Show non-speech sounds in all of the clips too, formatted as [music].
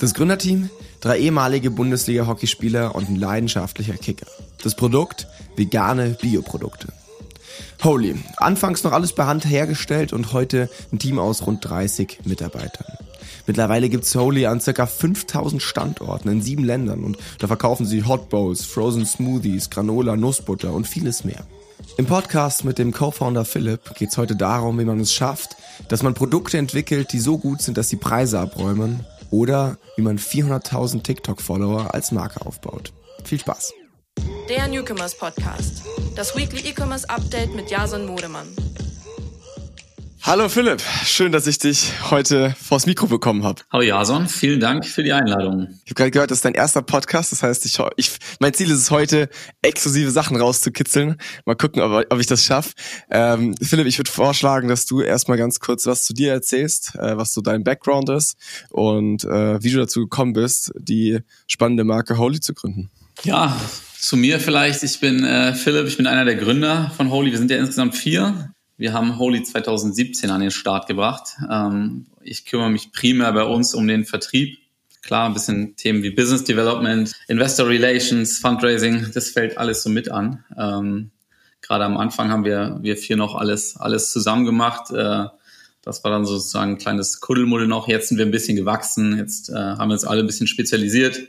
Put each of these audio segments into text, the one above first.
Das Gründerteam, drei ehemalige Bundesliga-Hockeyspieler und ein leidenschaftlicher Kicker. Das Produkt, vegane Bioprodukte. Holy, anfangs noch alles per Hand hergestellt und heute ein Team aus rund 30 Mitarbeitern. Mittlerweile gibt's Holy an ca. 5000 Standorten in sieben Ländern und da verkaufen sie Hot Bowls, Frozen Smoothies, Granola, Nussbutter und vieles mehr. Im Podcast mit dem Co-Founder Philipp geht's heute darum, wie man es schafft, dass man Produkte entwickelt, die so gut sind, dass die Preise abräumen oder wie man 400.000 TikTok-Follower als Marke aufbaut. Viel Spaß! Der Newcomers Podcast. Das Weekly E-Commerce Update mit Jason Modemann. Hallo Philipp, schön, dass ich dich heute vors Mikro bekommen habe. Hallo Jason, vielen Dank für die Einladung. Ich habe gerade gehört, das ist dein erster Podcast, das heißt, ich, ich, mein Ziel ist es heute, exklusive Sachen rauszukitzeln. Mal gucken, ob, ob ich das schaffe. Ähm, Philipp, ich würde vorschlagen, dass du erstmal ganz kurz was zu dir erzählst, äh, was so dein Background ist und äh, wie du dazu gekommen bist, die spannende Marke Holy zu gründen. Ja, zu mir vielleicht. Ich bin äh, Philipp, ich bin einer der Gründer von Holy. Wir sind ja insgesamt vier. Wir haben Holy 2017 an den Start gebracht. Ähm, ich kümmere mich primär bei uns um den Vertrieb. Klar, ein bisschen Themen wie Business Development, Investor Relations, Fundraising, das fällt alles so mit an. Ähm, Gerade am Anfang haben wir, wir vier noch alles, alles zusammen gemacht. Äh, das war dann sozusagen ein kleines Kuddelmuddel noch. Jetzt sind wir ein bisschen gewachsen. Jetzt äh, haben wir uns alle ein bisschen spezialisiert.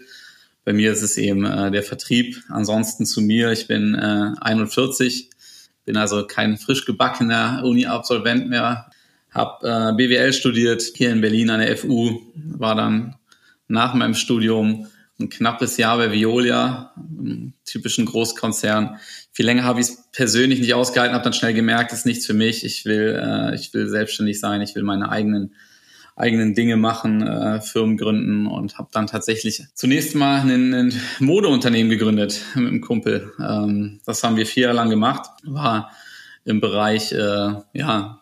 Bei mir ist es eben äh, der Vertrieb. Ansonsten zu mir, ich bin äh, 41, bin also kein frisch gebackener Uni-Absolvent mehr. Hab äh, BWL studiert hier in Berlin an der FU, war dann nach meinem Studium ein knappes Jahr bei Violia, einem typischen Großkonzern. Viel länger habe ich es persönlich nicht ausgehalten, habe dann schnell gemerkt, ist nichts für mich. Ich will, äh, ich will selbstständig sein, ich will meine eigenen eigenen Dinge machen, äh, Firmen gründen und habe dann tatsächlich zunächst mal ein, ein Modeunternehmen gegründet mit einem Kumpel. Ähm, das haben wir vier Jahre lang gemacht, war im Bereich, äh, ja,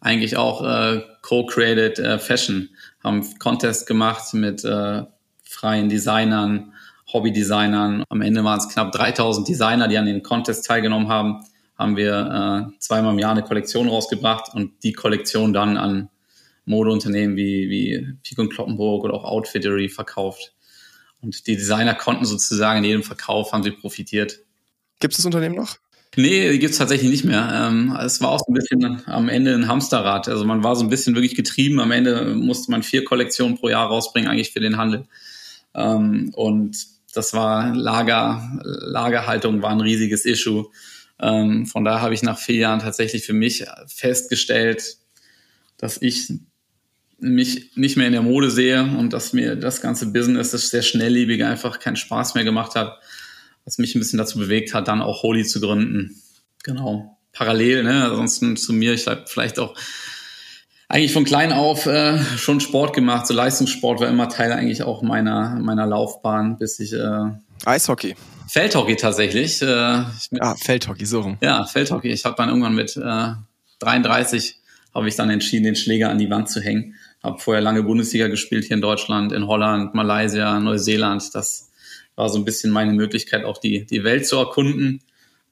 eigentlich auch äh, Co-Created äh, Fashion, haben Contest gemacht mit äh, freien Designern, Hobby-Designern. Am Ende waren es knapp 3000 Designer, die an den Contest teilgenommen haben. Haben wir äh, zweimal im Jahr eine Kollektion rausgebracht und die Kollektion dann an Modeunternehmen wie, wie Peak und Kloppenburg oder auch Outfittery verkauft. Und die Designer konnten sozusagen in jedem Verkauf haben sie profitiert. Gibt es das Unternehmen noch? Nee, die gibt es tatsächlich nicht mehr. Ähm, es war auch so ein bisschen am Ende ein Hamsterrad. Also man war so ein bisschen wirklich getrieben. Am Ende musste man vier Kollektionen pro Jahr rausbringen, eigentlich für den Handel. Ähm, und das war Lager, Lagerhaltung war ein riesiges Issue. Ähm, von daher habe ich nach vier Jahren tatsächlich für mich festgestellt, dass ich mich nicht mehr in der Mode sehe und dass mir das ganze Business, das sehr schnelllebige, einfach keinen Spaß mehr gemacht hat, was mich ein bisschen dazu bewegt hat, dann auch Holy zu gründen. Genau. Parallel, ne? Ansonsten zu mir, ich habe vielleicht auch eigentlich von klein auf äh, schon Sport gemacht. So Leistungssport war immer Teil eigentlich auch meiner, meiner Laufbahn, bis ich äh, Eishockey. Feldhockey tatsächlich. Äh, mit, ah, Feldhockey, so rum. Ja, Feldhockey. Ich habe dann irgendwann mit äh, 33 habe ich dann entschieden, den Schläger an die Wand zu hängen habe vorher lange Bundesliga gespielt hier in Deutschland, in Holland, Malaysia, Neuseeland. Das war so ein bisschen meine Möglichkeit, auch die, die Welt zu erkunden.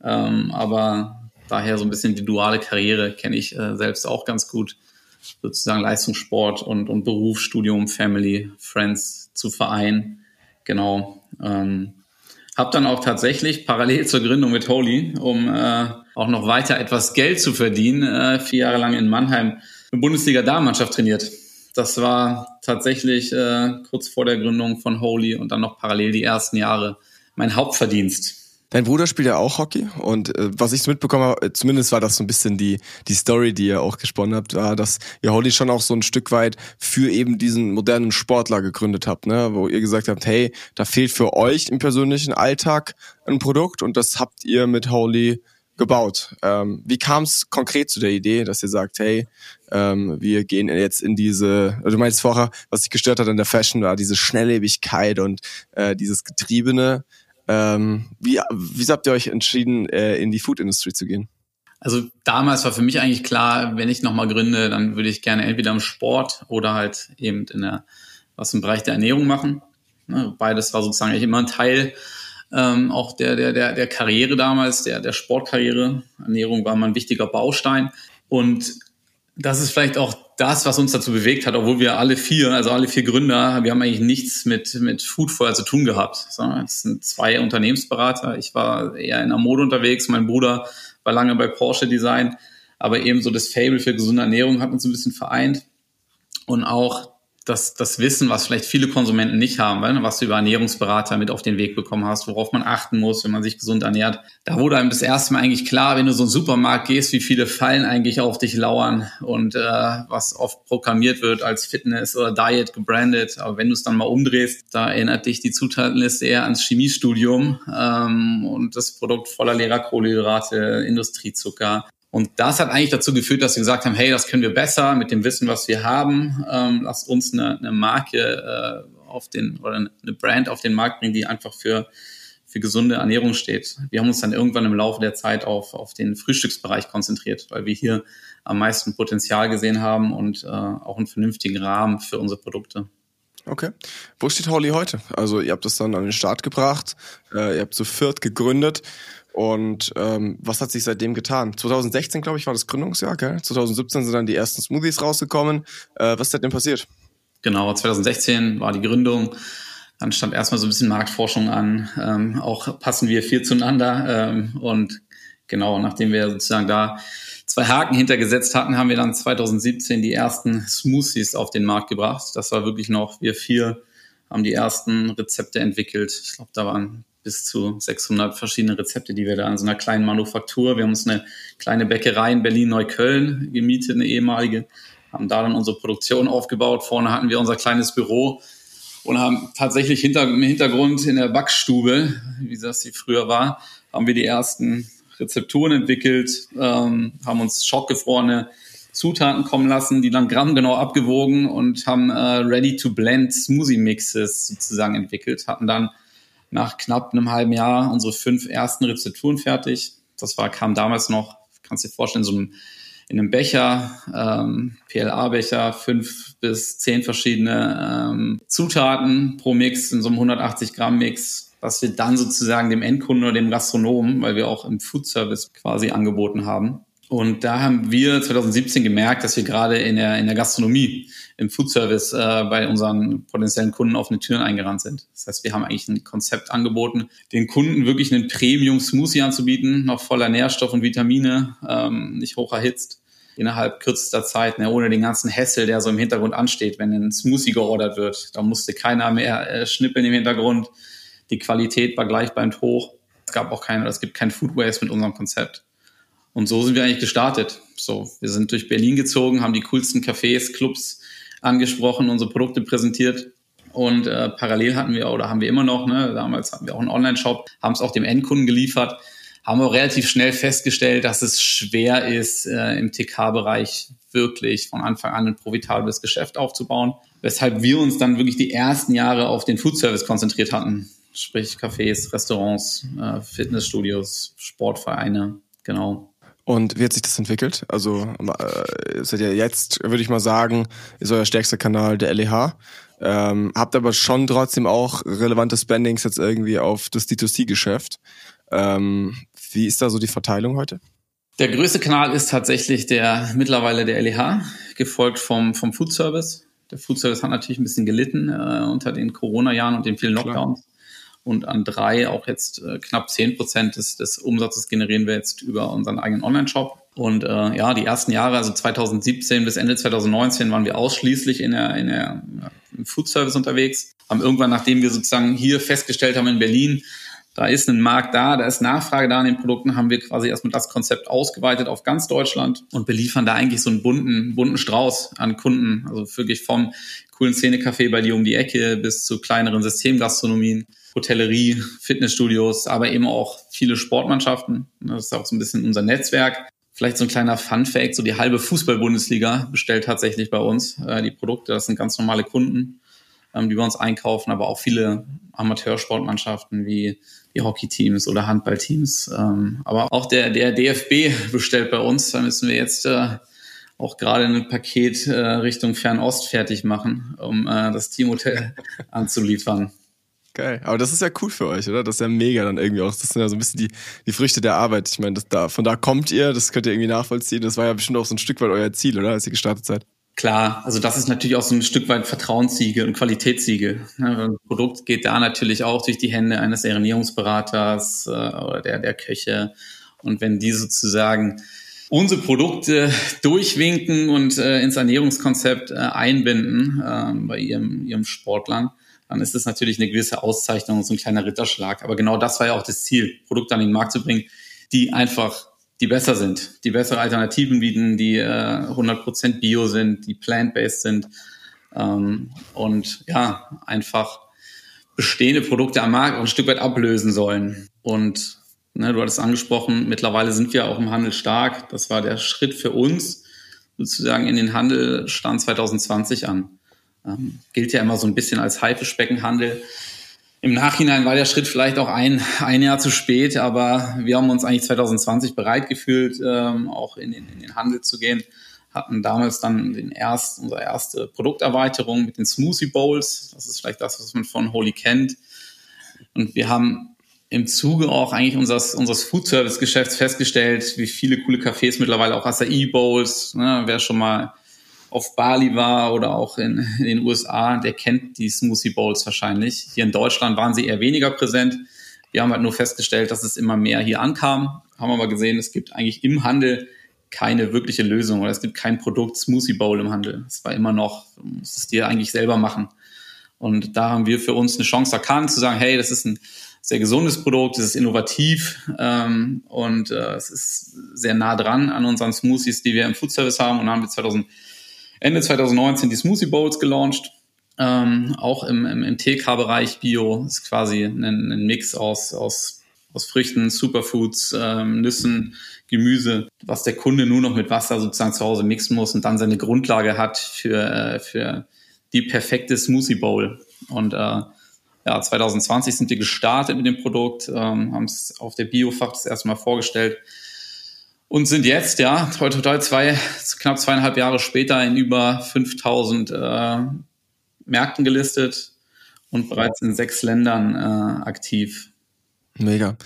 Ähm, aber daher so ein bisschen die duale Karriere kenne ich äh, selbst auch ganz gut. Sozusagen Leistungssport und, und Beruf, Studium, Family, Friends zu vereinen. Genau. Ähm, habe dann auch tatsächlich parallel zur Gründung mit Holy, um äh, auch noch weiter etwas Geld zu verdienen, äh, vier Jahre lang in Mannheim eine Bundesliga-Damenmannschaft trainiert. Das war tatsächlich äh, kurz vor der Gründung von Holy und dann noch parallel die ersten Jahre mein Hauptverdienst. Dein Bruder spielt ja auch Hockey und äh, was ich so mitbekommen habe, zumindest war das so ein bisschen die die Story, die ihr auch gesponnen habt, war, dass ihr Holly schon auch so ein Stück weit für eben diesen modernen Sportler gegründet habt, ne, wo ihr gesagt habt, hey, da fehlt für euch im persönlichen Alltag ein Produkt und das habt ihr mit Holy gebaut. Ähm, wie kam es konkret zu der Idee, dass ihr sagt, hey, ähm, wir gehen jetzt in diese, also du meinst vorher, was dich gestört hat an der Fashion, war diese Schnelllebigkeit und äh, dieses Getriebene. Ähm, wie, wie habt ihr euch entschieden, äh, in die Food-Industrie zu gehen? Also damals war für mich eigentlich klar, wenn ich nochmal gründe, dann würde ich gerne entweder im Sport oder halt eben in der, was im Bereich der Ernährung machen. Ne, beides war sozusagen eigentlich immer ein Teil ähm, auch der, der, der, der Karriere damals, der, der Sportkarriere. Ernährung war mal ein wichtiger Baustein. Und das ist vielleicht auch das, was uns dazu bewegt hat, obwohl wir alle vier, also alle vier Gründer, wir haben eigentlich nichts mit, mit Food vorher zu tun gehabt. Es sind zwei Unternehmensberater. Ich war eher in der Mode unterwegs, mein Bruder war lange bei Porsche Design, aber eben so das Fable für gesunde Ernährung hat uns ein bisschen vereint. Und auch das, das Wissen, was vielleicht viele Konsumenten nicht haben, weil, was du über Ernährungsberater mit auf den Weg bekommen hast, worauf man achten muss, wenn man sich gesund ernährt. Da wurde einem das erste Mal eigentlich klar, wenn du so einen Supermarkt gehst, wie viele Fallen eigentlich auf dich lauern und äh, was oft programmiert wird als Fitness oder Diet gebrandet. Aber wenn du es dann mal umdrehst, da erinnert dich die Zutatenliste eher ans Chemiestudium ähm, und das Produkt voller leerer Kohlenhydrate, Industriezucker. Und das hat eigentlich dazu geführt, dass wir gesagt haben, hey, das können wir besser mit dem Wissen, was wir haben. Ähm, lasst uns eine, eine Marke äh, auf den oder eine Brand auf den Markt bringen, die einfach für für gesunde Ernährung steht. Wir haben uns dann irgendwann im Laufe der Zeit auf, auf den Frühstücksbereich konzentriert, weil wir hier am meisten Potenzial gesehen haben und äh, auch einen vernünftigen Rahmen für unsere Produkte. Okay. Wo steht Holly heute? Also ihr habt das dann an den Start gebracht, äh, ihr habt zu viert gegründet. Und ähm, was hat sich seitdem getan? 2016, glaube ich, war das Gründungsjahr, gell? 2017 sind dann die ersten Smoothies rausgekommen. Äh, was ist seitdem passiert? Genau, 2016 war die Gründung. Dann stand erstmal so ein bisschen Marktforschung an. Ähm, auch passen wir viel zueinander. Ähm, und genau, nachdem wir sozusagen da zwei Haken hintergesetzt hatten, haben wir dann 2017 die ersten Smoothies auf den Markt gebracht. Das war wirklich noch, wir vier haben die ersten Rezepte entwickelt. Ich glaube, da waren bis zu 600 verschiedene Rezepte, die wir da in so einer kleinen Manufaktur, wir haben uns eine kleine Bäckerei in Berlin-Neukölln gemietet, eine ehemalige, haben da dann unsere Produktion aufgebaut. Vorne hatten wir unser kleines Büro und haben tatsächlich hinter, im Hintergrund in der Backstube, wie das sie früher war, haben wir die ersten Rezepturen entwickelt, ähm, haben uns schockgefrorene Zutaten kommen lassen, die dann grammgenau abgewogen und haben äh, Ready-to-Blend Smoothie Mixes sozusagen entwickelt, hatten dann nach knapp einem halben Jahr unsere fünf ersten Rezepturen fertig. Das war, kam damals noch, kannst du dir vorstellen, so einem, in einem Becher, ähm, PLA-Becher, fünf bis zehn verschiedene ähm, Zutaten pro Mix in so einem 180 Gramm Mix, was wir dann sozusagen dem Endkunden oder dem Gastronomen, weil wir auch im Food Service quasi angeboten haben, und da haben wir 2017 gemerkt, dass wir gerade in der, in der Gastronomie, im Food Service äh, bei unseren potenziellen Kunden offene Türen eingerannt sind. Das heißt, wir haben eigentlich ein Konzept angeboten, den Kunden wirklich einen Premium-Smoothie anzubieten, noch voller Nährstoff und Vitamine, ähm, nicht hoch erhitzt, innerhalb kürzester Zeit, ne, ohne den ganzen Hessel, der so im Hintergrund ansteht, wenn ein Smoothie geordert wird. Da musste keiner mehr äh, schnippeln im Hintergrund. Die Qualität war gleichbleibend hoch. Es gab auch keine, es gibt kein Food Waste mit unserem Konzept. Und so sind wir eigentlich gestartet. So, wir sind durch Berlin gezogen, haben die coolsten Cafés, Clubs angesprochen, unsere Produkte präsentiert. Und äh, parallel hatten wir oder haben wir immer noch, ne, damals hatten wir auch einen Online-Shop, haben es auch dem Endkunden geliefert, haben wir relativ schnell festgestellt, dass es schwer ist, äh, im TK-Bereich wirklich von Anfang an ein profitables Geschäft aufzubauen. Weshalb wir uns dann wirklich die ersten Jahre auf den Food-Service konzentriert hatten. Sprich Cafés, Restaurants, äh, Fitnessstudios, Sportvereine, genau. Und wie hat sich das entwickelt? Also äh, seid ja jetzt, würde ich mal sagen, ist euer stärkster Kanal der LEH. Ähm, habt aber schon trotzdem auch relevante Spendings jetzt irgendwie auf das D2C-Geschäft. Ähm, wie ist da so die Verteilung heute? Der größte Kanal ist tatsächlich der mittlerweile der LEH, gefolgt vom, vom Food Service. Der Food Service hat natürlich ein bisschen gelitten äh, unter den Corona-Jahren und den vielen Lockdowns. Klar und an drei auch jetzt äh, knapp zehn Prozent des, des Umsatzes generieren wir jetzt über unseren eigenen Online-Shop. Und äh, ja, die ersten Jahre, also 2017 bis Ende 2019, waren wir ausschließlich in der, in der im Food Service unterwegs. Haben irgendwann, nachdem wir sozusagen hier festgestellt haben in Berlin, da ist ein Markt da, da ist Nachfrage da an den Produkten, haben wir quasi erstmal das Konzept ausgeweitet auf ganz Deutschland und beliefern da eigentlich so einen bunten, bunten Strauß an Kunden. Also wirklich vom coolen Szene-Café bei dir um die Ecke bis zu kleineren Systemgastronomien. Hotellerie, Fitnessstudios, aber eben auch viele Sportmannschaften. Das ist auch so ein bisschen unser Netzwerk. Vielleicht so ein kleiner Fun-Fact, so die halbe Fußball-Bundesliga bestellt tatsächlich bei uns äh, die Produkte. Das sind ganz normale Kunden, ähm, die bei uns einkaufen, aber auch viele Amateursportmannschaften wie die Hockey-Teams oder Handballteams. Ähm, aber auch der, der DFB bestellt bei uns. Da müssen wir jetzt äh, auch gerade ein Paket äh, Richtung Fernost fertig machen, um äh, das Teamhotel [laughs] anzuliefern. Geil. Aber das ist ja cool für euch, oder? Das ist ja mega dann irgendwie auch. Das sind ja so ein bisschen die, die Früchte der Arbeit. Ich meine, das da, von da kommt ihr, das könnt ihr irgendwie nachvollziehen. Das war ja bestimmt auch so ein Stück weit euer Ziel, oder? Als ihr gestartet seid. Klar, also das ist natürlich auch so ein Stück weit Vertrauenssiege und Qualitätssiege. Ein Produkt geht da natürlich auch durch die Hände eines Ernährungsberaters äh, oder der, der Köche. Und wenn die sozusagen unsere Produkte durchwinken und äh, ins Ernährungskonzept äh, einbinden äh, bei ihrem, ihrem Sportlern, dann ist das natürlich eine gewisse Auszeichnung, so ein kleiner Ritterschlag. Aber genau das war ja auch das Ziel, Produkte an den Markt zu bringen, die einfach die besser sind, die bessere Alternativen bieten, die äh, 100% Bio sind, die plant-based sind ähm, und ja, einfach bestehende Produkte am Markt auch ein Stück weit ablösen sollen. Und ne, du hattest angesprochen, mittlerweile sind wir auch im Handel stark. Das war der Schritt für uns sozusagen in den Handel stand 2020 an. Ähm, gilt ja immer so ein bisschen als Haifischbeckenhandel. Im Nachhinein war der Schritt vielleicht auch ein, ein Jahr zu spät, aber wir haben uns eigentlich 2020 bereit gefühlt, ähm, auch in den, in den Handel zu gehen. Hatten damals dann den erst, unsere erste Produkterweiterung mit den Smoothie Bowls. Das ist vielleicht das, was man von Holy kennt. Und wir haben im Zuge auch eigentlich unseres, unseres Food Service Geschäfts festgestellt, wie viele coole Cafés mittlerweile auch Acai Bowls, ne, wer schon mal auf Bali war oder auch in, in, den USA, der kennt die Smoothie Bowls wahrscheinlich. Hier in Deutschland waren sie eher weniger präsent. Wir haben halt nur festgestellt, dass es immer mehr hier ankam. Haben aber gesehen, es gibt eigentlich im Handel keine wirkliche Lösung oder es gibt kein Produkt Smoothie Bowl im Handel. Es war immer noch, du musst es dir eigentlich selber machen. Und da haben wir für uns eine Chance erkannt, zu sagen, hey, das ist ein sehr gesundes Produkt, es ist innovativ ähm, und äh, es ist sehr nah dran an unseren Smoothies, die wir im Food Service haben und haben wir 2000 Ende 2019 die Smoothie Bowls gelauncht. Ähm, auch im, im, im TK-Bereich Bio ist quasi ein, ein, Mix aus, aus, aus Früchten, Superfoods, ähm, Nüssen, Gemüse, was der Kunde nur noch mit Wasser sozusagen zu Hause mixen muss und dann seine Grundlage hat für, äh, für die perfekte Smoothie Bowl. Und äh, ja, 2020 sind wir gestartet mit dem Produkt, ähm, haben es auf der Biofach das erste Mal vorgestellt und sind jetzt, ja, heute total zwei, knapp zweieinhalb Jahre später in über 5000 äh, Märkten gelistet und bereits in sechs Ländern äh, aktiv. Mega.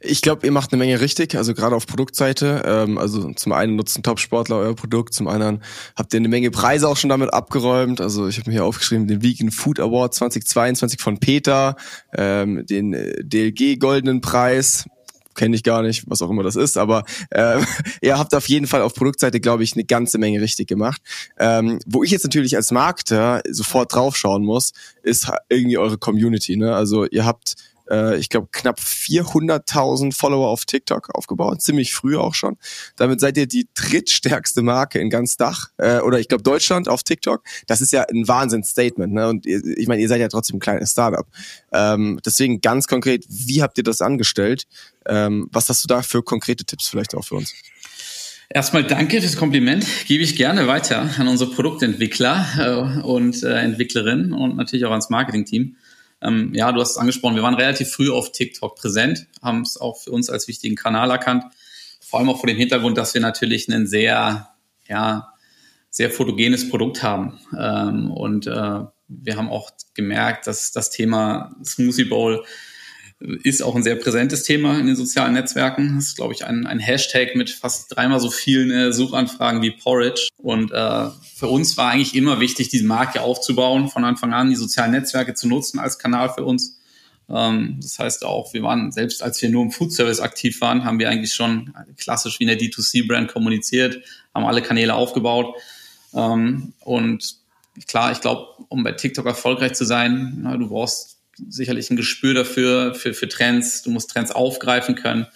Ich glaube, ihr macht eine Menge richtig, also gerade auf Produktseite. Ähm, also zum einen nutzen Top-Sportler euer Produkt, zum anderen habt ihr eine Menge Preise auch schon damit abgeräumt. Also ich habe mir hier aufgeschrieben, den Vegan Food Award 2022 von Peter, ähm, den äh, DLG Goldenen Preis, kenne ich gar nicht, was auch immer das ist, aber äh, [laughs] ihr habt auf jeden Fall auf Produktseite, glaube ich, eine ganze Menge richtig gemacht. Ähm, wo ich jetzt natürlich als Marketer sofort draufschauen muss, ist irgendwie eure Community. Ne? Also ihr habt äh, ich glaube, knapp 400.000 Follower auf TikTok aufgebaut, ziemlich früh auch schon. Damit seid ihr die drittstärkste Marke in ganz Dach äh, oder ich glaube Deutschland auf TikTok. Das ist ja ein Wahnsinnsstatement. Ne? Und ihr, ich meine, ihr seid ja trotzdem ein kleines Startup. Ähm, deswegen ganz konkret, wie habt ihr das angestellt? Ähm, was hast du da für konkrete Tipps vielleicht auch für uns? Erstmal danke fürs Kompliment. Gebe ich gerne weiter an unsere Produktentwickler äh, und äh, Entwicklerinnen und natürlich auch ans Marketingteam. Ähm, ja, du hast es angesprochen, wir waren relativ früh auf TikTok präsent, haben es auch für uns als wichtigen Kanal erkannt. Vor allem auch vor dem Hintergrund, dass wir natürlich ein sehr, ja, sehr fotogenes Produkt haben. Ähm, und äh, wir haben auch gemerkt, dass das Thema Smoothie Bowl ist auch ein sehr präsentes Thema in den sozialen Netzwerken. Das ist, glaube ich, ein, ein Hashtag mit fast dreimal so vielen äh, Suchanfragen wie Porridge. Und äh, für uns war eigentlich immer wichtig, diese Marke aufzubauen, von Anfang an die sozialen Netzwerke zu nutzen als Kanal für uns. Ähm, das heißt auch, wir waren, selbst als wir nur im Food Service aktiv waren, haben wir eigentlich schon klassisch wie eine D2C-Brand kommuniziert, haben alle Kanäle aufgebaut. Ähm, und klar, ich glaube, um bei TikTok erfolgreich zu sein, na, du brauchst sicherlich ein Gespür dafür, für, für Trends. Du musst Trends aufgreifen können.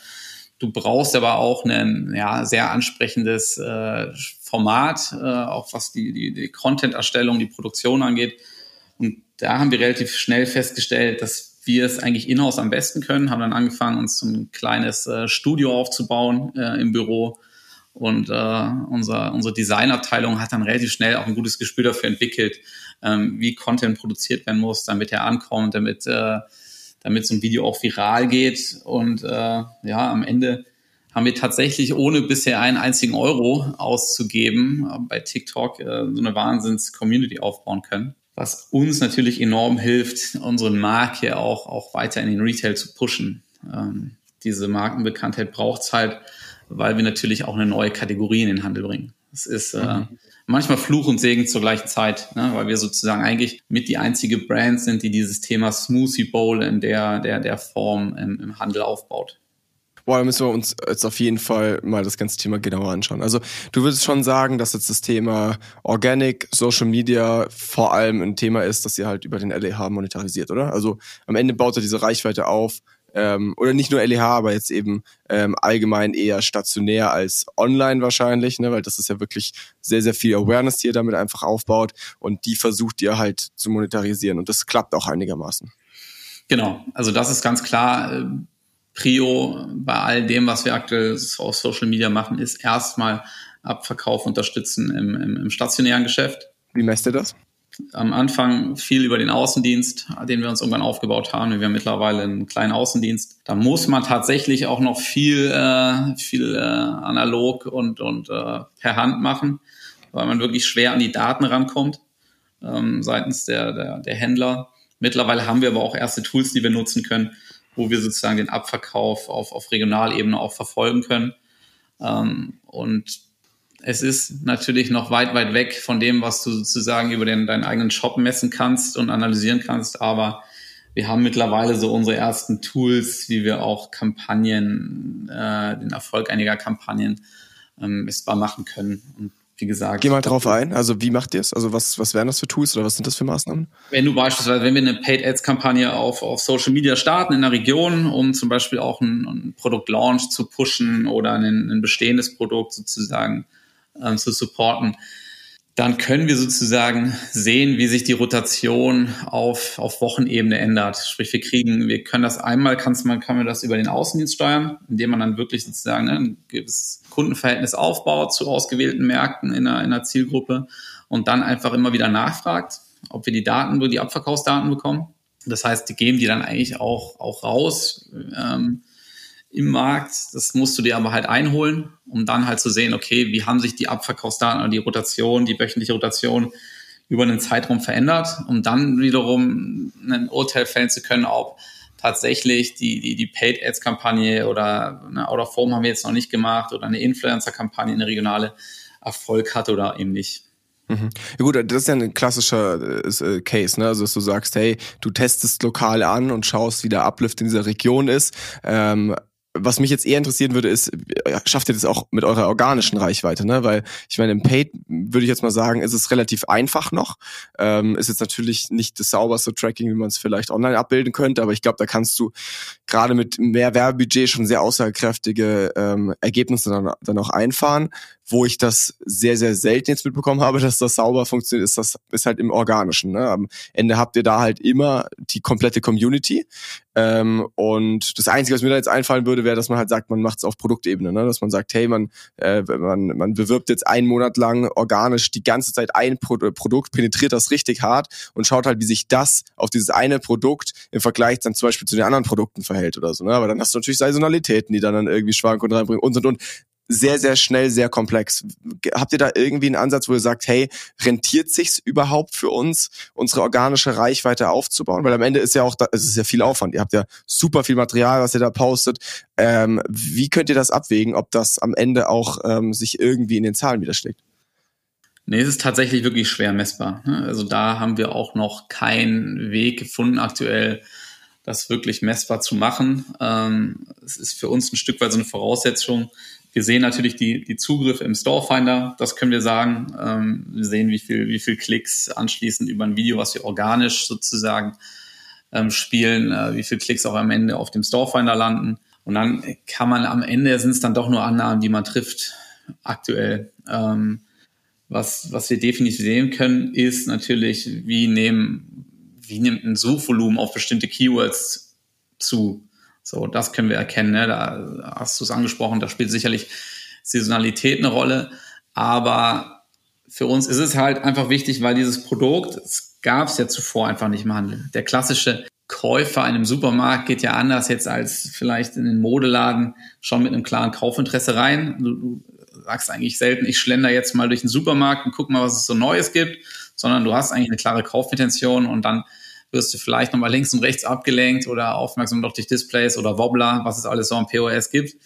Du brauchst aber auch ein ja, sehr ansprechendes äh, Format, äh, auch was die, die, die Content-Erstellung, die Produktion angeht. Und da haben wir relativ schnell festgestellt, dass wir es eigentlich in-house am besten können, haben dann angefangen, uns ein kleines äh, Studio aufzubauen äh, im Büro. Und äh, unser, unsere Designabteilung hat dann relativ schnell auch ein gutes Gespür dafür entwickelt, ähm, wie Content produziert werden muss, damit er ankommt, damit, äh, damit so ein Video auch viral geht. Und äh, ja, am Ende haben wir tatsächlich, ohne bisher einen einzigen Euro auszugeben, äh, bei TikTok äh, so eine Wahnsinns-Community aufbauen können. Was uns natürlich enorm hilft, unsere Marke auch, auch weiter in den Retail zu pushen. Ähm, diese Markenbekanntheit braucht's halt, weil wir natürlich auch eine neue Kategorie in den Handel bringen. Es ist äh, mhm. manchmal Fluch und Segen zur gleichen Zeit, ne? weil wir sozusagen eigentlich mit die einzige Brand sind, die dieses Thema Smoothie Bowl in der, der, der Form im, im Handel aufbaut. Boah, müssen wir uns jetzt auf jeden Fall mal das ganze Thema genauer anschauen. Also du würdest schon sagen, dass jetzt das Thema Organic, Social Media vor allem ein Thema ist, dass ihr halt über den LEH monetarisiert, oder? Also am Ende baut er diese Reichweite auf, ähm, oder nicht nur LEH, aber jetzt eben ähm, allgemein eher stationär als online wahrscheinlich, ne, weil das ist ja wirklich sehr, sehr viel Awareness, die ihr damit einfach aufbaut und die versucht ihr halt zu monetarisieren und das klappt auch einigermaßen. Genau, also das ist ganz klar. Äh Prio bei all dem, was wir aktuell auf Social Media machen, ist erstmal Abverkauf unterstützen im, im, im stationären Geschäft. Wie messt ihr das? Am Anfang viel über den Außendienst, den wir uns irgendwann aufgebaut haben. Wir haben mittlerweile einen kleinen Außendienst. Da muss man tatsächlich auch noch viel, äh, viel äh, analog und, und äh, per Hand machen, weil man wirklich schwer an die Daten rankommt ähm, seitens der, der, der Händler. Mittlerweile haben wir aber auch erste Tools, die wir nutzen können, wo wir sozusagen den Abverkauf auf, auf Regionalebene auch verfolgen können. Ähm, und es ist natürlich noch weit, weit weg von dem, was du sozusagen über den, deinen eigenen Shop messen kannst und analysieren kannst. Aber wir haben mittlerweile so unsere ersten Tools, wie wir auch Kampagnen, äh, den Erfolg einiger Kampagnen ähm, messbar machen können. Und wie gesagt. Geh mal drauf ein. Also wie macht ihr es? Also was, was wären das für Tools oder was sind das für Maßnahmen? Wenn du beispielsweise, wenn wir eine Paid Ads Kampagne auf, auf Social Media starten in der Region, um zum Beispiel auch ein, ein Produkt zu pushen oder ein, ein bestehendes Produkt sozusagen ähm, zu supporten, dann können wir sozusagen sehen, wie sich die Rotation auf, auf Wochenebene ändert. Sprich, wir kriegen, wir können das einmal, kann's, man kann man das über den Außendienst steuern, indem man dann wirklich sozusagen ne, ein gewisses Kundenverhältnis aufbaut zu ausgewählten Märkten in einer, in einer Zielgruppe und dann einfach immer wieder nachfragt, ob wir die Daten, die Abverkaufsdaten bekommen. Das heißt, die geben die dann eigentlich auch, auch raus. Ähm, im Markt. Das musst du dir aber halt einholen, um dann halt zu sehen, okay, wie haben sich die Abverkaufsdaten oder die Rotation, die wöchentliche Rotation über einen Zeitraum verändert, um dann wiederum ein Urteil fällen zu können, ob tatsächlich die, die, die Paid Ads Kampagne oder eine Out of Form haben wir jetzt noch nicht gemacht oder eine Influencer Kampagne, eine regionale Erfolg hat oder eben nicht. Mhm. Ja gut, das ist ja ein klassischer äh, äh, Case, ne? Also dass du sagst, hey, du testest lokal an und schaust, wie der Uplift in dieser Region ist. Ähm, was mich jetzt eher interessieren würde, ist, schafft ihr das auch mit eurer organischen Reichweite, ne? Weil ich meine, im Paid würde ich jetzt mal sagen, ist es relativ einfach noch. Ähm, ist jetzt natürlich nicht das sauberste Tracking, wie man es vielleicht online abbilden könnte, aber ich glaube, da kannst du gerade mit mehr Werbebudget schon sehr aussagekräftige ähm, Ergebnisse dann, dann auch einfahren. Wo ich das sehr, sehr selten jetzt mitbekommen habe, dass das sauber funktioniert, ist das ist halt im Organischen. Ne? Am Ende habt ihr da halt immer die komplette Community. Ähm, und das Einzige, was mir da jetzt einfallen würde, wäre, dass man halt sagt, man macht es auf Produktebene. Ne? Dass man sagt, hey, man, äh, man, man bewirbt jetzt einen Monat lang organisch die ganze Zeit ein Pro Produkt, penetriert das richtig hart und schaut halt, wie sich das auf dieses eine Produkt im Vergleich dann zum Beispiel zu den anderen Produkten verhält oder so. Ne? Aber dann hast du natürlich Saisonalitäten, die dann, dann irgendwie Schwankungen reinbringen und und und sehr, sehr schnell, sehr komplex. Habt ihr da irgendwie einen Ansatz, wo ihr sagt, hey, rentiert sich's überhaupt für uns, unsere organische Reichweite aufzubauen? Weil am Ende ist ja auch, es ist ja viel Aufwand. Ihr habt ja super viel Material, was ihr da postet. Ähm, wie könnt ihr das abwägen, ob das am Ende auch ähm, sich irgendwie in den Zahlen widerschlägt? Nee, es ist tatsächlich wirklich schwer messbar. Ne? Also da haben wir auch noch keinen Weg gefunden aktuell, das wirklich messbar zu machen. Ähm, es ist für uns ein Stück weit so eine Voraussetzung, wir sehen natürlich die, die Zugriffe im Storefinder, das können wir sagen. Ähm, wir sehen, wie viel, wie viel Klicks anschließend über ein Video, was wir organisch sozusagen ähm, spielen, äh, wie viel Klicks auch am Ende auf dem Storefinder landen. Und dann kann man am Ende sind es dann doch nur Annahmen, die man trifft aktuell. Ähm, was, was wir definitiv sehen können, ist natürlich, wie nehmen, wie nimmt ein Suchvolumen auf bestimmte Keywords zu. So, das können wir erkennen. Ne? Da hast du es angesprochen, da spielt sicherlich Saisonalität eine Rolle. Aber für uns ist es halt einfach wichtig, weil dieses Produkt, es gab es ja zuvor einfach nicht im Handel. Der klassische Käufer in einem Supermarkt geht ja anders jetzt als vielleicht in den Modeladen schon mit einem klaren Kaufinteresse rein. Du, du sagst eigentlich selten, ich schlender jetzt mal durch den Supermarkt und guck mal, was es so Neues gibt, sondern du hast eigentlich eine klare Kaufintention und dann wirst du vielleicht nochmal links und rechts abgelenkt oder aufmerksam durch Displays oder Wobbler, was es alles so am POS gibt.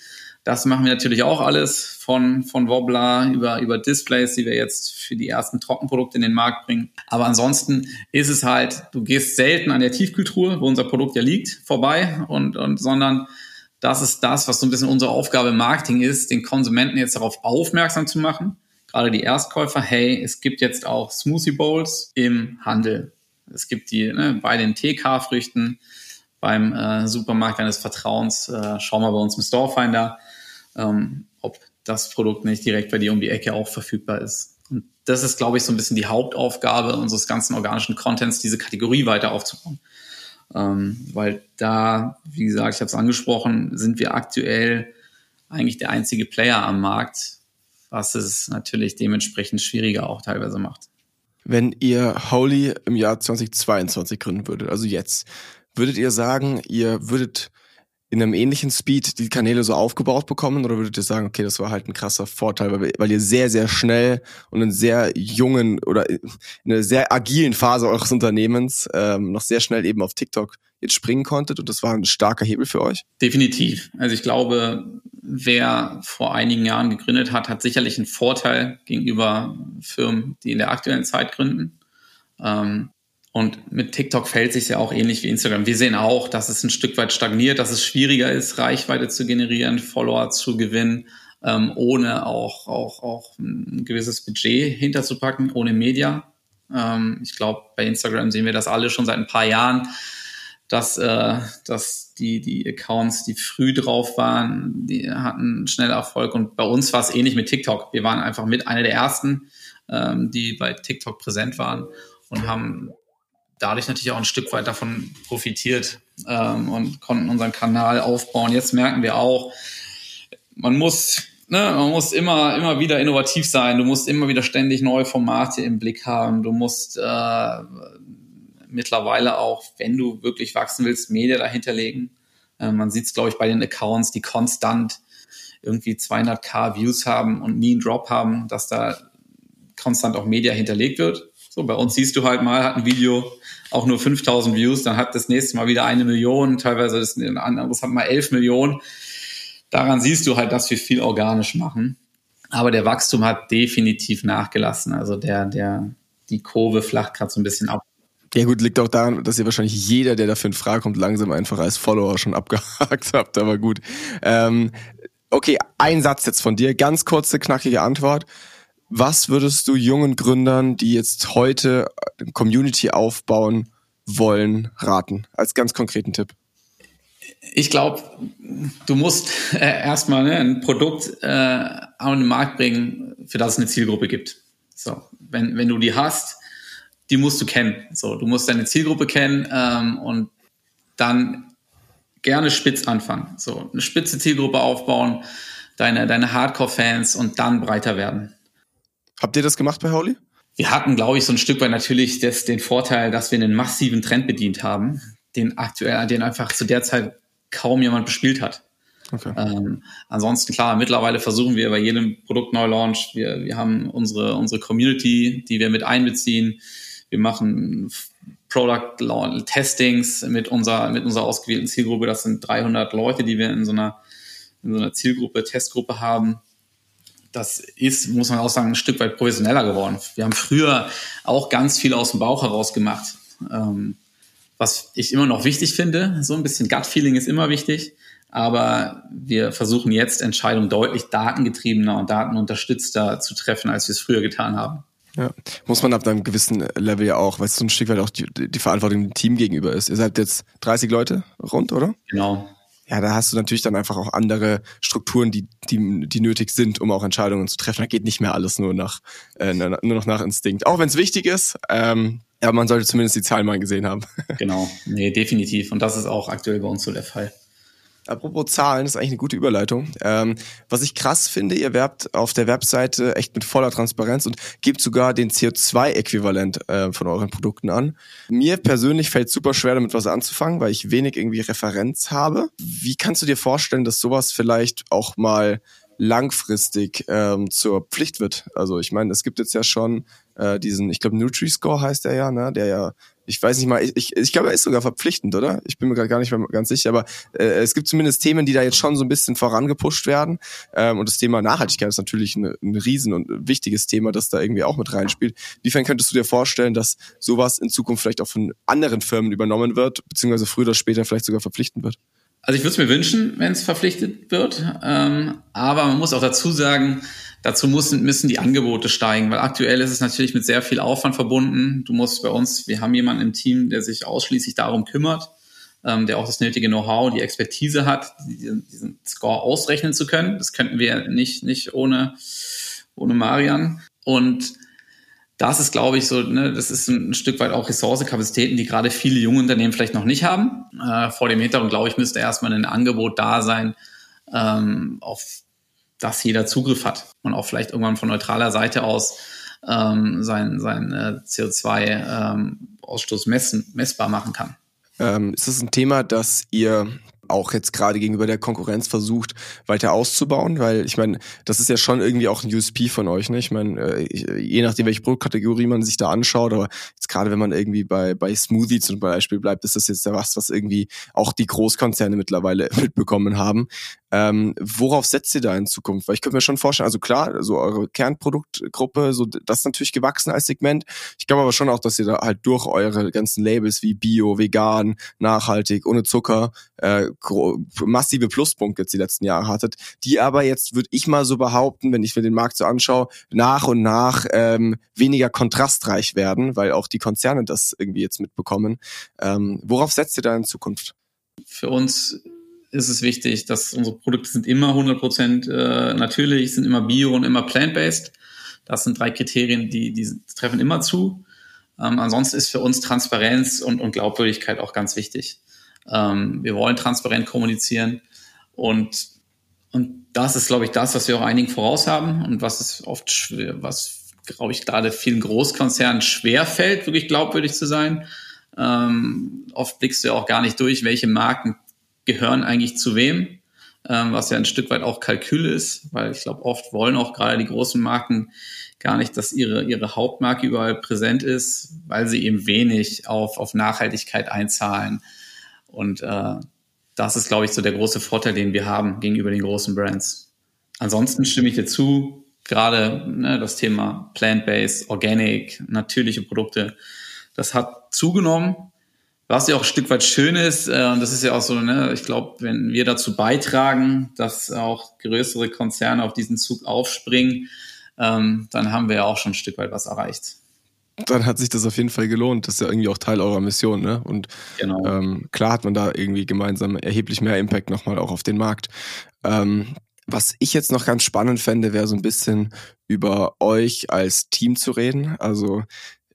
Das machen wir natürlich auch alles von, von Wobbler über, über Displays, die wir jetzt für die ersten Trockenprodukte in den Markt bringen. Aber ansonsten ist es halt, du gehst selten an der Tiefkühltruhe, wo unser Produkt ja liegt, vorbei und, und, sondern das ist das, was so ein bisschen unsere Aufgabe im Marketing ist, den Konsumenten jetzt darauf aufmerksam zu machen. Gerade die Erstkäufer, hey, es gibt jetzt auch Smoothie Bowls im Handel. Es gibt die ne, bei den TK-Früchten, beim äh, Supermarkt deines Vertrauens. Äh, schau mal bei uns im Storefinder ähm, ob das Produkt nicht direkt bei dir um die Ecke auch verfügbar ist. Und das ist, glaube ich, so ein bisschen die Hauptaufgabe unseres ganzen organischen Contents, diese Kategorie weiter aufzubauen. Ähm, weil da, wie gesagt, ich habe es angesprochen, sind wir aktuell eigentlich der einzige Player am Markt, was es natürlich dementsprechend schwieriger auch teilweise macht. Wenn ihr Holy im Jahr 2022 gründen würdet, also jetzt, würdet ihr sagen, ihr würdet in einem ähnlichen Speed die Kanäle so aufgebaut bekommen oder würdet ihr sagen, okay, das war halt ein krasser Vorteil, weil, weil ihr sehr, sehr schnell und in sehr jungen oder in einer sehr agilen Phase eures Unternehmens ähm, noch sehr schnell eben auf TikTok jetzt springen konntet und das war ein starker Hebel für euch? Definitiv. Also ich glaube, wer vor einigen Jahren gegründet hat, hat sicherlich einen Vorteil gegenüber Firmen, die in der aktuellen Zeit gründen. Ähm, und mit TikTok fällt sich ja auch ähnlich wie Instagram. Wir sehen auch, dass es ein Stück weit stagniert, dass es schwieriger ist, Reichweite zu generieren, Follower zu gewinnen, ähm, ohne auch, auch, auch ein gewisses Budget hinterzupacken, ohne Media. Ähm, ich glaube, bei Instagram sehen wir das alle schon seit ein paar Jahren, dass, äh, dass die, die Accounts, die früh drauf waren, die hatten schnell Erfolg. Und bei uns war es ähnlich mit TikTok. Wir waren einfach mit einer der ersten, ähm, die bei TikTok präsent waren und haben dadurch natürlich auch ein Stück weit davon profitiert ähm, und konnten unseren Kanal aufbauen. Jetzt merken wir auch, man muss, ne, man muss immer, immer wieder innovativ sein. Du musst immer wieder ständig neue Formate im Blick haben. Du musst äh, mittlerweile auch, wenn du wirklich wachsen willst, Media dahinterlegen. Äh, man sieht es, glaube ich, bei den Accounts, die konstant irgendwie 200k Views haben und nie einen Drop haben, dass da konstant auch Media hinterlegt wird. So, bei uns siehst du halt mal, hat ein Video auch nur 5000 Views, dann hat das nächste Mal wieder eine Million, teilweise ist ein anderes hat mal 11 Millionen. Daran siehst du halt, dass wir viel organisch machen. Aber der Wachstum hat definitiv nachgelassen. Also der, der, die Kurve flacht gerade so ein bisschen ab. Ja gut, liegt auch daran, dass ihr wahrscheinlich jeder, der dafür in Frage kommt, langsam einfach als Follower schon [laughs] abgehakt habt, aber gut. Ähm, okay, ein Satz jetzt von dir, ganz kurze, knackige Antwort. Was würdest du jungen Gründern, die jetzt heute Community aufbauen wollen, raten? Als ganz konkreten Tipp. Ich glaube, du musst äh, erstmal ne, ein Produkt äh, an den Markt bringen, für das es eine Zielgruppe gibt. So, wenn, wenn du die hast, die musst du kennen. So, du musst deine Zielgruppe kennen ähm, und dann gerne spitz anfangen. So, eine spitze Zielgruppe aufbauen, deine, deine Hardcore-Fans und dann breiter werden. Habt ihr das gemacht bei Holy? Wir hatten, glaube ich, so ein Stück weit natürlich das, den Vorteil, dass wir einen massiven Trend bedient haben, den aktuell, den einfach zu der Zeit kaum jemand bespielt hat. Okay. Ähm, ansonsten klar, mittlerweile versuchen wir bei jedem Produktneulaunch, wir, wir haben unsere, unsere Community, die wir mit einbeziehen. Wir machen Product Testings mit unserer, mit unserer ausgewählten Zielgruppe. Das sind 300 Leute, die wir in so einer, in so einer Zielgruppe, Testgruppe haben das ist, muss man auch sagen, ein Stück weit professioneller geworden. Wir haben früher auch ganz viel aus dem Bauch heraus gemacht. Ähm, was ich immer noch wichtig finde, so ein bisschen Gut-Feeling ist immer wichtig, aber wir versuchen jetzt Entscheidungen deutlich datengetriebener und datenunterstützter zu treffen, als wir es früher getan haben. Ja, muss man ab einem gewissen Level ja auch, weil es so ein Stück weit auch die, die Verantwortung dem Team gegenüber ist. Ihr seid jetzt 30 Leute rund, oder? Genau ja, da hast du natürlich dann einfach auch andere Strukturen, die, die, die nötig sind, um auch Entscheidungen zu treffen. Da geht nicht mehr alles nur nach, äh, nur noch nach Instinkt. Auch wenn es wichtig ist, ähm, aber man sollte zumindest die Zahlen mal gesehen haben. genau, nee, definitiv. Und das ist auch aktuell bei uns so der Fall. Apropos Zahlen, das ist eigentlich eine gute Überleitung. Ähm, was ich krass finde, ihr werbt auf der Webseite echt mit voller Transparenz und gebt sogar den CO2-Äquivalent äh, von euren Produkten an. Mir persönlich fällt super schwer, damit was anzufangen, weil ich wenig irgendwie Referenz habe. Wie kannst du dir vorstellen, dass sowas vielleicht auch mal langfristig ähm, zur Pflicht wird? Also ich meine, es gibt jetzt ja schon äh, diesen, ich glaube Nutri-Score heißt der ja, ne, der ja ich weiß nicht mal, ich, ich, ich glaube, er ist sogar verpflichtend, oder? Ich bin mir gerade gar nicht mehr ganz sicher, aber äh, es gibt zumindest Themen, die da jetzt schon so ein bisschen vorangepusht werden. Ähm, und das Thema Nachhaltigkeit ist natürlich ein, ein riesen und wichtiges Thema, das da irgendwie auch mit reinspielt. Inwiefern könntest du dir vorstellen, dass sowas in Zukunft vielleicht auch von anderen Firmen übernommen wird, beziehungsweise früher oder später vielleicht sogar verpflichtend wird? Also ich würde es mir wünschen, wenn es verpflichtet wird. Ähm, aber man muss auch dazu sagen, dazu müssen, müssen die Angebote steigen, weil aktuell ist es natürlich mit sehr viel Aufwand verbunden. Du musst bei uns, wir haben jemanden im Team, der sich ausschließlich darum kümmert, ähm, der auch das nötige Know-how, die Expertise hat, diesen, diesen Score ausrechnen zu können. Das könnten wir nicht, nicht ohne, ohne Marian. Und das ist, glaube ich, so, ne, das ist ein, Stück weit auch Ressourcekapazitäten, die gerade viele junge Unternehmen vielleicht noch nicht haben. Äh, vor dem Hintergrund, glaube ich, müsste erstmal ein Angebot da sein, ähm, auf das jeder Zugriff hat und auch vielleicht irgendwann von neutraler Seite aus ähm, sein, sein äh, CO2-Ausstoß ähm, messen, messbar machen kann. Ähm, ist das ein Thema, das ihr auch jetzt gerade gegenüber der Konkurrenz versucht, weiter auszubauen, weil ich meine, das ist ja schon irgendwie auch ein USP von euch, ne? Ich meine, äh, je nachdem, welche Produktkategorie man sich da anschaut, aber jetzt gerade wenn man irgendwie bei, bei Smoothie zum Beispiel bleibt, ist das jetzt ja was, was irgendwie auch die Großkonzerne mittlerweile [laughs] mitbekommen haben. Ähm, worauf setzt ihr da in Zukunft? Weil ich könnte mir schon vorstellen, also klar, so eure Kernproduktgruppe, so das ist natürlich gewachsen als Segment. Ich glaube aber schon auch, dass ihr da halt durch eure ganzen Labels wie Bio, Vegan, nachhaltig, ohne Zucker, äh, massive Pluspunkte jetzt die letzten Jahre hattet, die aber jetzt, würde ich mal so behaupten, wenn ich mir den Markt so anschaue, nach und nach ähm, weniger kontrastreich werden, weil auch die Konzerne das irgendwie jetzt mitbekommen. Ähm, worauf setzt ihr da in Zukunft? Für uns ist es wichtig, dass unsere Produkte sind immer 100% äh, natürlich, sind immer bio und immer plant-based. Das sind drei Kriterien, die, die treffen immer zu. Ähm, ansonsten ist für uns Transparenz und, und Glaubwürdigkeit auch ganz wichtig. Ähm, wir wollen transparent kommunizieren und, und das ist, glaube ich, das, was wir auch einigen voraus haben und was ist oft schwer, was, glaube ich, gerade vielen Großkonzernen schwer fällt, wirklich glaubwürdig zu sein. Ähm, oft blickst du ja auch gar nicht durch, welche Marken gehören eigentlich zu wem, ähm, was ja ein Stück weit auch Kalkül ist, weil ich glaube, oft wollen auch gerade die großen Marken gar nicht, dass ihre, ihre Hauptmarke überall präsent ist, weil sie eben wenig auf, auf Nachhaltigkeit einzahlen. Und äh, das ist, glaube ich, so der große Vorteil, den wir haben gegenüber den großen Brands. Ansonsten stimme ich dir zu, gerade ne, das Thema Plant-Based, Organic, natürliche Produkte, das hat zugenommen was ja auch ein Stück weit schön ist, äh, und das ist ja auch so, ne, ich glaube, wenn wir dazu beitragen, dass auch größere Konzerne auf diesen Zug aufspringen, ähm, dann haben wir ja auch schon ein Stück weit was erreicht. Dann hat sich das auf jeden Fall gelohnt. Das ist ja irgendwie auch Teil eurer Mission, ne? Und genau. ähm, klar hat man da irgendwie gemeinsam erheblich mehr Impact nochmal auch auf den Markt. Ähm, was ich jetzt noch ganz spannend fände, wäre so ein bisschen über euch als Team zu reden. Also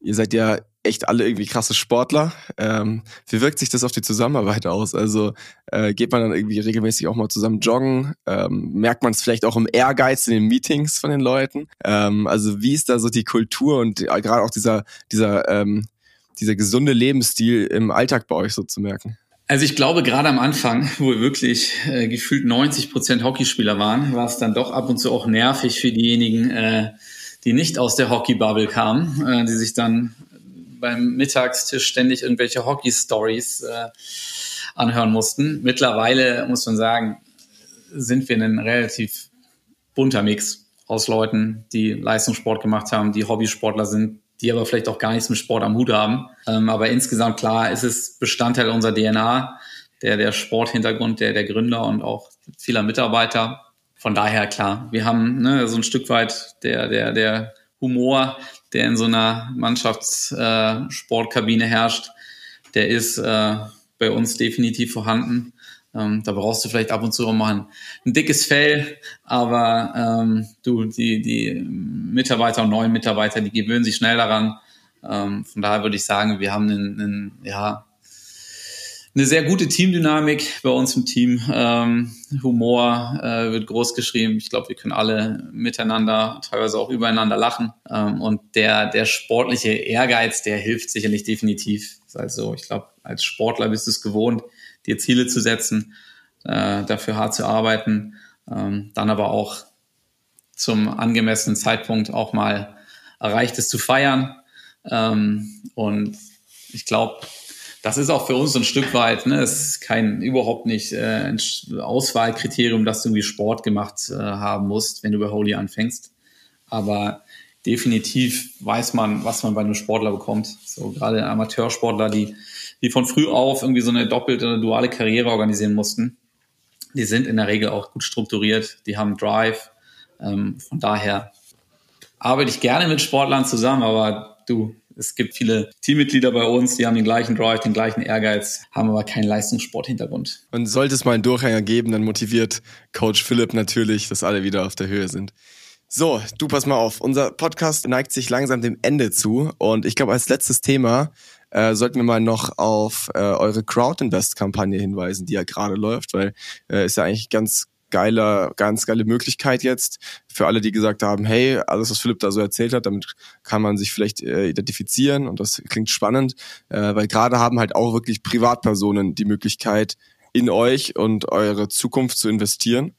ihr seid ja echt alle irgendwie krasse Sportler. Ähm, wie wirkt sich das auf die Zusammenarbeit aus? Also äh, geht man dann irgendwie regelmäßig auch mal zusammen joggen? Ähm, merkt man es vielleicht auch im Ehrgeiz in den Meetings von den Leuten? Ähm, also wie ist da so die Kultur und äh, gerade auch dieser, dieser, ähm, dieser gesunde Lebensstil im Alltag bei euch so zu merken? Also ich glaube, gerade am Anfang, wo wir wirklich äh, gefühlt 90 Prozent Hockeyspieler waren, war es dann doch ab und zu auch nervig für diejenigen, äh, die nicht aus der Hockey-Bubble kamen, äh, die sich dann beim Mittagstisch ständig irgendwelche Hockey-Stories äh, anhören mussten. Mittlerweile muss man sagen, sind wir ein relativ bunter Mix aus Leuten, die Leistungssport gemacht haben, die Hobbysportler sind, die aber vielleicht auch gar nichts mit Sport am Hut haben. Ähm, aber insgesamt klar ist es Bestandteil unserer DNA, der, der Sporthintergrund der, der Gründer und auch vieler Mitarbeiter. Von daher klar, wir haben ne, so ein Stück weit der, der, der Humor, der in so einer Mannschaftssportkabine äh, herrscht, der ist äh, bei uns definitiv vorhanden. Ähm, da brauchst du vielleicht ab und zu auch mal ein, ein dickes Fell, aber ähm, du, die, die Mitarbeiter und neuen Mitarbeiter, die gewöhnen sich schnell daran. Ähm, von daher würde ich sagen, wir haben einen, einen ja, eine sehr gute Teamdynamik bei uns im Team. Ähm, Humor äh, wird groß geschrieben. Ich glaube, wir können alle miteinander, teilweise auch übereinander lachen. Ähm, und der, der sportliche Ehrgeiz, der hilft sicherlich definitiv. Also ich glaube, als Sportler bist du es gewohnt, dir Ziele zu setzen, äh, dafür hart zu arbeiten, ähm, dann aber auch zum angemessenen Zeitpunkt auch mal Erreichtes zu feiern. Ähm, und ich glaube, das ist auch für uns so ein Stück weit, ne, ist kein überhaupt nicht äh, ein Auswahlkriterium, dass du irgendwie Sport gemacht äh, haben musst, wenn du bei Holy anfängst. Aber definitiv weiß man, was man bei einem Sportler bekommt. So gerade Amateursportler, die, die von früh auf irgendwie so eine doppelte, duale Karriere organisieren mussten. Die sind in der Regel auch gut strukturiert, die haben Drive. Ähm, von daher arbeite ich gerne mit Sportlern zusammen, aber du, es gibt viele Teammitglieder bei uns, die haben den gleichen Drive, den gleichen Ehrgeiz, haben aber keinen Leistungssporthintergrund. Und sollte es mal einen Durchhänger geben, dann motiviert Coach Philipp natürlich, dass alle wieder auf der Höhe sind. So, du pass mal auf. Unser Podcast neigt sich langsam dem Ende zu und ich glaube, als letztes Thema äh, sollten wir mal noch auf äh, eure Crowd-Invest-Kampagne hinweisen, die ja gerade läuft, weil äh, ist ja eigentlich ganz geiler, ganz geile Möglichkeit jetzt für alle, die gesagt haben, hey, alles, was Philipp da so erzählt hat, damit kann man sich vielleicht äh, identifizieren und das klingt spannend, äh, weil gerade haben halt auch wirklich Privatpersonen die Möglichkeit, in euch und eure Zukunft zu investieren.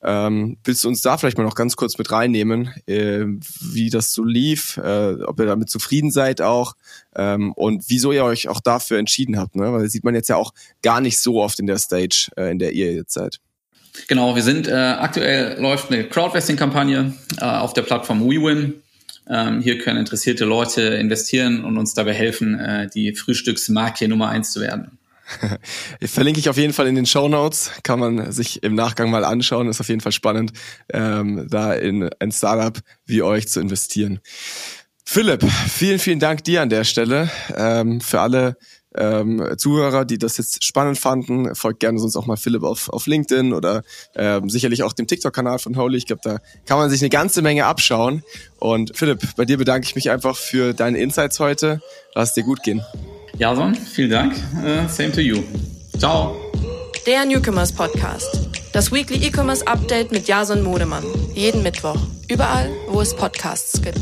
Ähm, willst du uns da vielleicht mal noch ganz kurz mit reinnehmen, äh, wie das so lief, äh, ob ihr damit zufrieden seid auch ähm, und wieso ihr euch auch dafür entschieden habt, ne? Weil das sieht man jetzt ja auch gar nicht so oft in der Stage, äh, in der ihr jetzt seid. Genau, wir sind äh, aktuell läuft eine Crowdvesting-Kampagne äh, auf der Plattform WeWin. Ähm, hier können interessierte Leute investieren und uns dabei helfen, äh, die Frühstücksmarke Nummer eins zu werden. [laughs] Verlinke ich auf jeden Fall in den Show Notes. Kann man sich im Nachgang mal anschauen. Ist auf jeden Fall spannend, ähm, da in ein Startup wie euch zu investieren. Philipp, vielen, vielen Dank dir an der Stelle. Ähm, für alle ähm, Zuhörer, die das jetzt spannend fanden, folgt gerne sonst auch mal Philipp auf, auf LinkedIn oder ähm, sicherlich auch dem TikTok-Kanal von Holy. Ich glaube, da kann man sich eine ganze Menge abschauen. Und Philipp, bei dir bedanke ich mich einfach für deine Insights heute. Lass es dir gut gehen. Jason, vielen Dank. Uh, same to you. Ciao. Der Newcomers Podcast. Das Weekly E-Commerce Update mit Jason Modemann. Jeden Mittwoch. Überall, wo es Podcasts gibt.